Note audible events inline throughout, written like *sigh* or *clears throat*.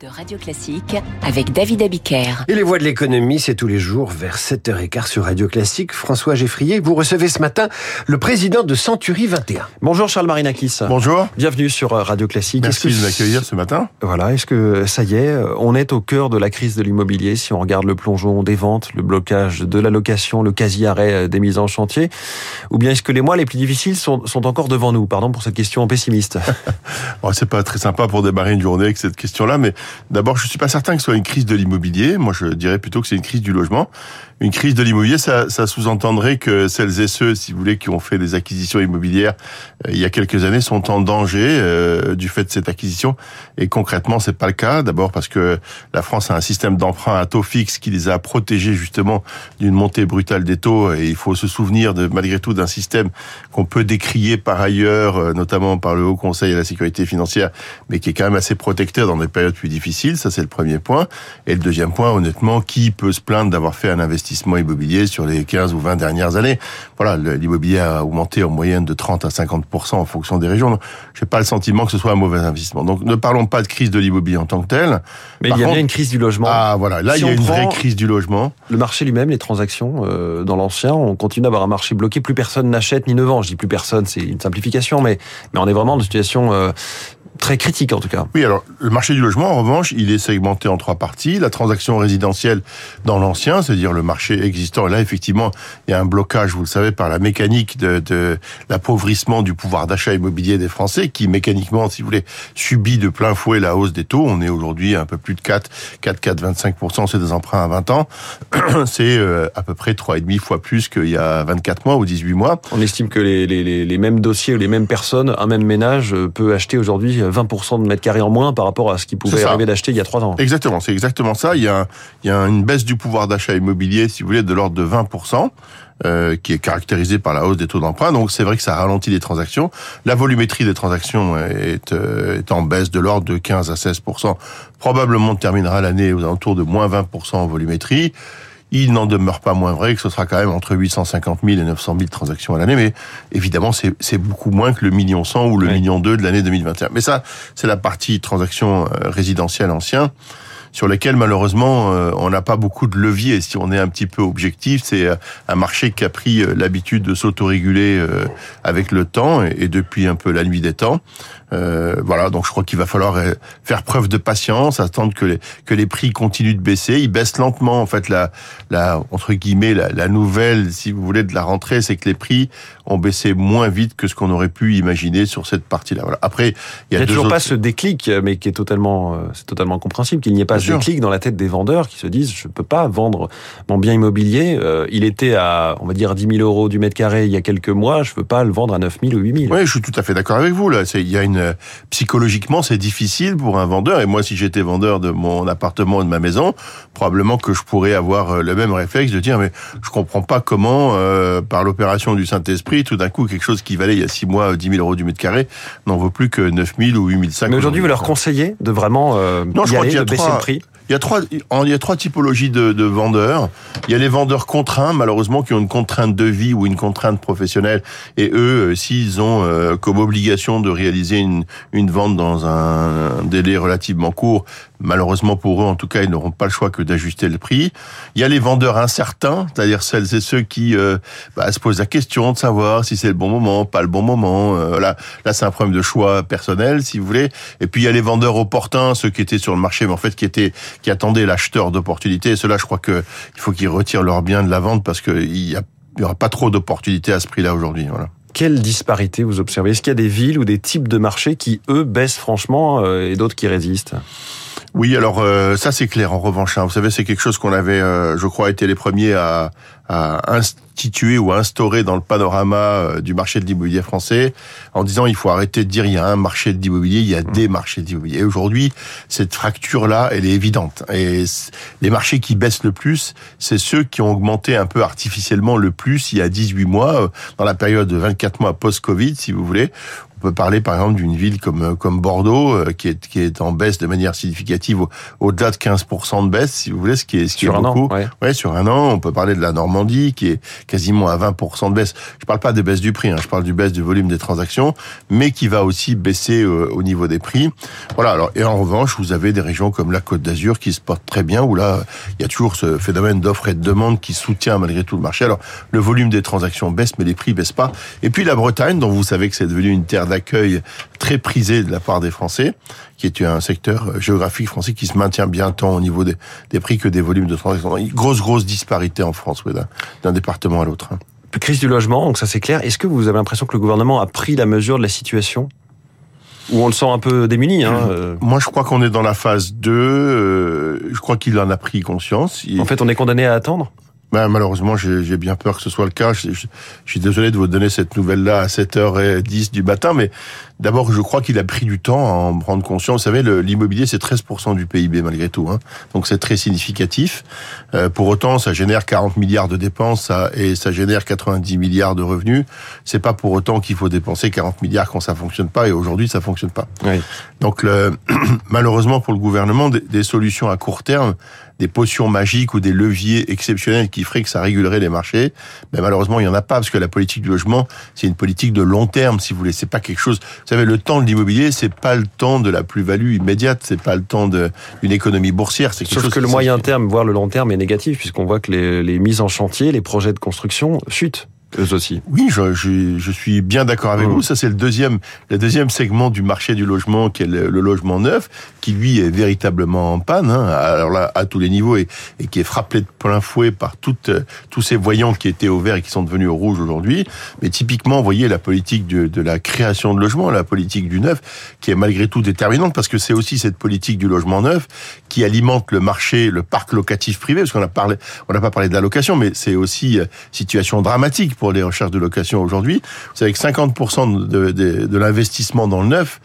de Radio Classique avec David Abiker. Et les voix de l'économie, c'est tous les jours vers 7h15 sur Radio Classique. François Geffrier, vous recevez ce matin le président de Century 21. Bonjour Charles Marinakis. Bonjour. Bienvenue sur euh, Radio Classique. Merci de m'accueillir ce matin. Voilà, est-ce que ça y est, euh, on est au cœur de la crise de l'immobilier si on regarde le plongeon des ventes, le blocage de la location, le quasi-arrêt euh, des mises en chantier? Ou bien est-ce que les mois les plus difficiles sont, sont encore devant nous? Pardon pour cette question pessimiste. *laughs* c'est pas très sympa pour démarrer une journée avec cette question-là, mais D'abord, je suis pas certain que ce soit une crise de l'immobilier. Moi, je dirais plutôt que c'est une crise du logement une crise de l'immobilier, ça, sous-entendrait que celles et ceux, si vous voulez, qui ont fait des acquisitions immobilières euh, il y a quelques années sont en danger euh, du fait de cette acquisition. Et concrètement, c'est pas le cas. D'abord parce que la France a un système d'emprunt à taux fixe qui les a protégés justement d'une montée brutale des taux. Et il faut se souvenir de malgré tout d'un système qu'on peut décrier par ailleurs, euh, notamment par le Haut Conseil à la sécurité financière, mais qui est quand même assez protecteur dans des périodes plus difficiles. Ça, c'est le premier point. Et le deuxième point, honnêtement, qui peut se plaindre d'avoir fait un investissement investissement immobilier sur les 15 ou 20 dernières années? Voilà, l'immobilier a augmenté en moyenne de 30 à 50 en fonction des régions. Je n'ai pas le sentiment que ce soit un mauvais investissement. Donc ne parlons pas de crise de l'immobilier en tant que tel. Mais il y a bien une crise du logement. Ah voilà, là il y a une vraie crise du logement. Le marché lui-même, les transactions euh, dans l'ancien, on continue d'avoir un marché bloqué. Plus personne n'achète ni ne vend. Je dis plus personne, c'est une simplification, mais mais on est vraiment dans une situation euh, très critique en tout cas. Oui, alors le marché du logement, en revanche, il est segmenté en trois parties. La transaction résidentielle dans l'ancien, c'est-à-dire le marché existant. Et là, effectivement, il y a un blocage, vous le savez, par la mécanique de, de l'appauvrissement du pouvoir d'achat immobilier des Français, qui mécaniquement, si vous voulez, subit de plein fouet la hausse des taux. On est aujourd'hui à un peu plus de 4, 4, 4, 25%, c'est des emprunts à 20 ans. *clears throat* c'est euh, à peu près 3,5 fois plus qu'il y a 24 mois ou 18 mois. On estime que les, les, les mêmes dossiers ou les mêmes personnes, un même ménage euh, peut acheter aujourd'hui 20% de mètres carrés en moins par rapport à ce qu'ils pouvaient arriver d'acheter il y a trois ans. Exactement, c'est exactement ça. Il y a, il y a une baisse du pouvoir d'achat immobilier, si vous voulez, de l'ordre de 20%. Euh, qui est caractérisée par la hausse des taux d'emprunt. Donc c'est vrai que ça ralentit les transactions. La volumétrie des transactions est, euh, est en baisse de l'ordre de 15 à 16 Probablement on terminera l'année aux alentours de moins 20% en volumétrie. Il n'en demeure pas moins vrai que ce sera quand même entre 850 000 et 900 000 transactions à l'année, mais évidemment c'est beaucoup moins que le million 100 ou le million 2 de l'année 2021. Mais ça, c'est la partie transactions euh, résidentielles anciens sur lesquels malheureusement euh, on n'a pas beaucoup de levier. Si on est un petit peu objectif, c'est euh, un marché qui a pris l'habitude de s'autoréguler avec le temps et depuis un peu la nuit des temps. Euh, voilà, donc je crois qu'il va falloir euh, faire preuve de patience, attendre que les que les prix continuent de baisser. Ils baissent lentement, en fait, la la entre guillemets la, la nouvelle, si vous voulez, de la rentrée, c'est que les prix ont baissé moins vite que ce qu'on aurait pu imaginer sur cette partie-là. Voilà. Après, il y a, toujours pas ce déclic, mais qui est totalement, euh, c'est totalement compréhensible qu'il n'y ait pas ce déclic dans la tête des vendeurs qui se disent je peux pas vendre mon bien immobilier. il était à, on va dire, 10 000 euros du mètre carré il y a quelques mois. Je peux pas le vendre à 9 000 ou 8 000. Oui, je suis tout à fait d'accord avec vous. Là, il y a une psychologiquement, c'est difficile pour un vendeur. Et moi, si j'étais vendeur de mon appartement ou de ma maison, probablement que je pourrais avoir euh, le même réflexe de dire, mais je comprends pas comment, euh, par l'opération du Saint-Esprit, tout d'un coup, quelque chose qui valait il y a six mois 10 000 euros du mètre carré n'en vaut plus que 9 000 ou 8 500. Mais aujourd'hui, vous leur conseillez de vraiment euh, non, je crois qu'il y a baisser le prix il y a trois, il y a trois typologies de, de, vendeurs. Il y a les vendeurs contraints, malheureusement, qui ont une contrainte de vie ou une contrainte professionnelle. Et eux, euh, s'ils ont euh, comme obligation de réaliser une, une vente dans un délai relativement court, malheureusement pour eux, en tout cas, ils n'auront pas le choix que d'ajuster le prix. Il y a les vendeurs incertains, c'est-à-dire celles et ceux qui euh, bah, se posent la question de savoir si c'est le bon moment, pas le bon moment. là, là, c'est un problème de choix personnel, si vous voulez. Et puis il y a les vendeurs opportuns, ceux qui étaient sur le marché, mais en fait qui étaient qui attendaient l'acheteur d'opportunités. Et cela, je crois que il faut qu'ils retirent leurs biens de la vente parce qu'il y, y aura pas trop d'opportunités à ce prix-là aujourd'hui. Voilà. Quelle disparité vous observez? Est-ce qu'il y a des villes ou des types de marchés qui, eux, baissent franchement euh, et d'autres qui résistent? Oui, alors euh, ça c'est clair. En revanche, hein. vous savez, c'est quelque chose qu'on avait, euh, je crois, été les premiers à, à instituer ou à instaurer dans le panorama euh, du marché de l'immobilier français, en disant il faut arrêter de dire il y a un marché de l'immobilier, il y a mmh. des marchés d'immobilier. Et aujourd'hui, cette fracture-là, elle est évidente. Et les marchés qui baissent le plus, c'est ceux qui ont augmenté un peu artificiellement le plus il y a 18 mois, dans la période de 24 mois post-Covid, si vous voulez, peut parler par exemple d'une ville comme comme Bordeaux qui est qui est en baisse de manière significative au-delà de 15% de baisse, si vous voulez, ce qui est ce qui sur est beaucoup. An, ouais. sur un an. On peut parler de la Normandie qui est quasiment à 20% de baisse. Je parle pas des baisses du prix, hein, je parle du baisse du volume des transactions, mais qui va aussi baisser au niveau des prix. Voilà. Alors et en revanche, vous avez des régions comme la Côte d'Azur qui se portent très bien, où là il y a toujours ce phénomène d'offre et de demande qui soutient malgré tout le marché. Alors le volume des transactions baisse, mais les prix baissent pas. Et puis la Bretagne, dont vous savez que c'est devenu une terre d'accueil très prisée de la part des Français, qui est un secteur géographique français qui se maintient bien tant au niveau des, des prix que des volumes de transactions. Grosse, grosse disparité en France, oui, d'un département à l'autre. Crise du logement, donc ça c'est clair. Est-ce que vous avez l'impression que le gouvernement a pris la mesure de la situation? Ou on le sent un peu démuni hein Moi, je crois qu'on est dans la phase 2. Euh, je crois qu'il en a pris conscience. En fait, on est condamné à attendre? Ben, malheureusement, j'ai bien peur que ce soit le cas. Je, je, je suis désolé de vous donner cette nouvelle-là à 7h10 du matin, mais d'abord, je crois qu'il a pris du temps à en prendre conscience. Vous savez, l'immobilier, c'est 13% du PIB malgré tout. Hein. Donc c'est très significatif. Euh, pour autant, ça génère 40 milliards de dépenses ça, et ça génère 90 milliards de revenus. C'est pas pour autant qu'il faut dépenser 40 milliards quand ça fonctionne pas, et aujourd'hui, ça fonctionne pas. Oui. Donc le, *clears throat* malheureusement pour le gouvernement, des, des solutions à court terme, des potions magiques ou des leviers exceptionnels qui feraient que ça régulerait les marchés, mais malheureusement il y en a pas parce que la politique du logement c'est une politique de long terme si vous voulez, c'est pas quelque chose. Vous savez le temps de l'immobilier c'est pas le temps de la plus-value immédiate, c'est pas le temps d'une économie boursière. C'est Sauf que le moyen terme, voire le long terme est négatif puisqu'on voit que les, les mises en chantier, les projets de construction chutent eux aussi. Oui, je, je, je suis bien d'accord avec mmh. vous. Ça, c'est le deuxième, le deuxième segment du marché du logement, qui est le, le logement neuf, qui lui est véritablement en panne. Hein, alors là, à tous les niveaux, et, et, qui est frappé de plein fouet par toutes, tous ces voyants qui étaient au vert et qui sont devenus au rouge aujourd'hui. Mais typiquement, vous voyez la politique de, de la création de logement, la politique du neuf, qui est malgré tout déterminante, parce que c'est aussi cette politique du logement neuf qui alimente le marché, le parc locatif privé, parce qu'on a parlé, on n'a pas parlé de la location, mais c'est aussi euh, situation dramatique pour les recherches de location aujourd'hui. Vous savez que 50% de, de, de l'investissement dans le neuf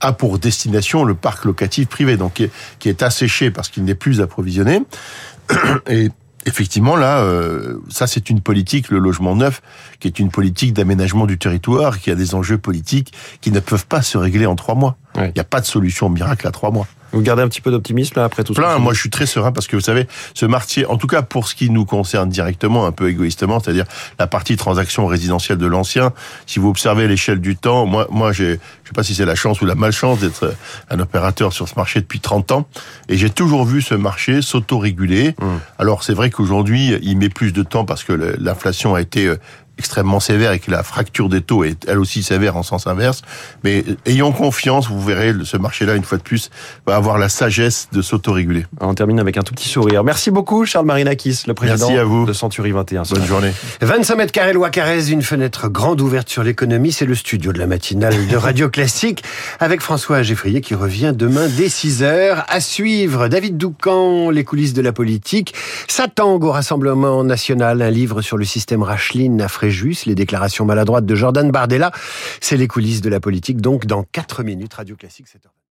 a pour destination le parc locatif privé, donc qui est, qui est asséché parce qu'il n'est plus approvisionné. *clears throat* Et effectivement, là, euh, ça c'est une politique, le logement neuf, qui est une politique d'aménagement du territoire, qui a des enjeux politiques qui ne peuvent pas se régler en trois mois. Il ouais. n'y a pas de solution miracle à trois mois. Vous gardez un petit peu d'optimisme là après tout Plein, ça moi je suis très serein parce que vous savez, ce marché, en tout cas pour ce qui nous concerne directement, un peu égoïstement, c'est-à-dire la partie transaction résidentielle de l'ancien, si vous observez l'échelle du temps, moi, moi j'ai, je sais pas si c'est la chance ou la malchance d'être un opérateur sur ce marché depuis 30 ans, et j'ai toujours vu ce marché s'auto-réguler. Mmh. Alors c'est vrai qu'aujourd'hui, il met plus de temps parce que l'inflation a été extrêmement sévère et que la fracture des taux est elle aussi sévère en sens inverse. Mais ayons confiance, vous verrez, ce marché-là, une fois de plus, va avoir la sagesse de s'autoréguler. On termine avec un tout petit sourire. Merci beaucoup, Charles Marinakis, le président Merci à vous. de Century 21. Bonne journée. 25 mètres carrés, loi Carrez, une fenêtre grande ouverte sur l'économie. C'est le studio de la matinale de Radio Classique avec François Geffrier qui revient demain dès 6 heures. À suivre, David Doucan, les coulisses de la politique. Satan au Rassemblement National, un livre sur le système Racheline à Fréjus, les déclarations maladroites de Jordan Bardella. C'est les coulisses de la politique, donc dans 4 minutes, Radio Classique, 7h.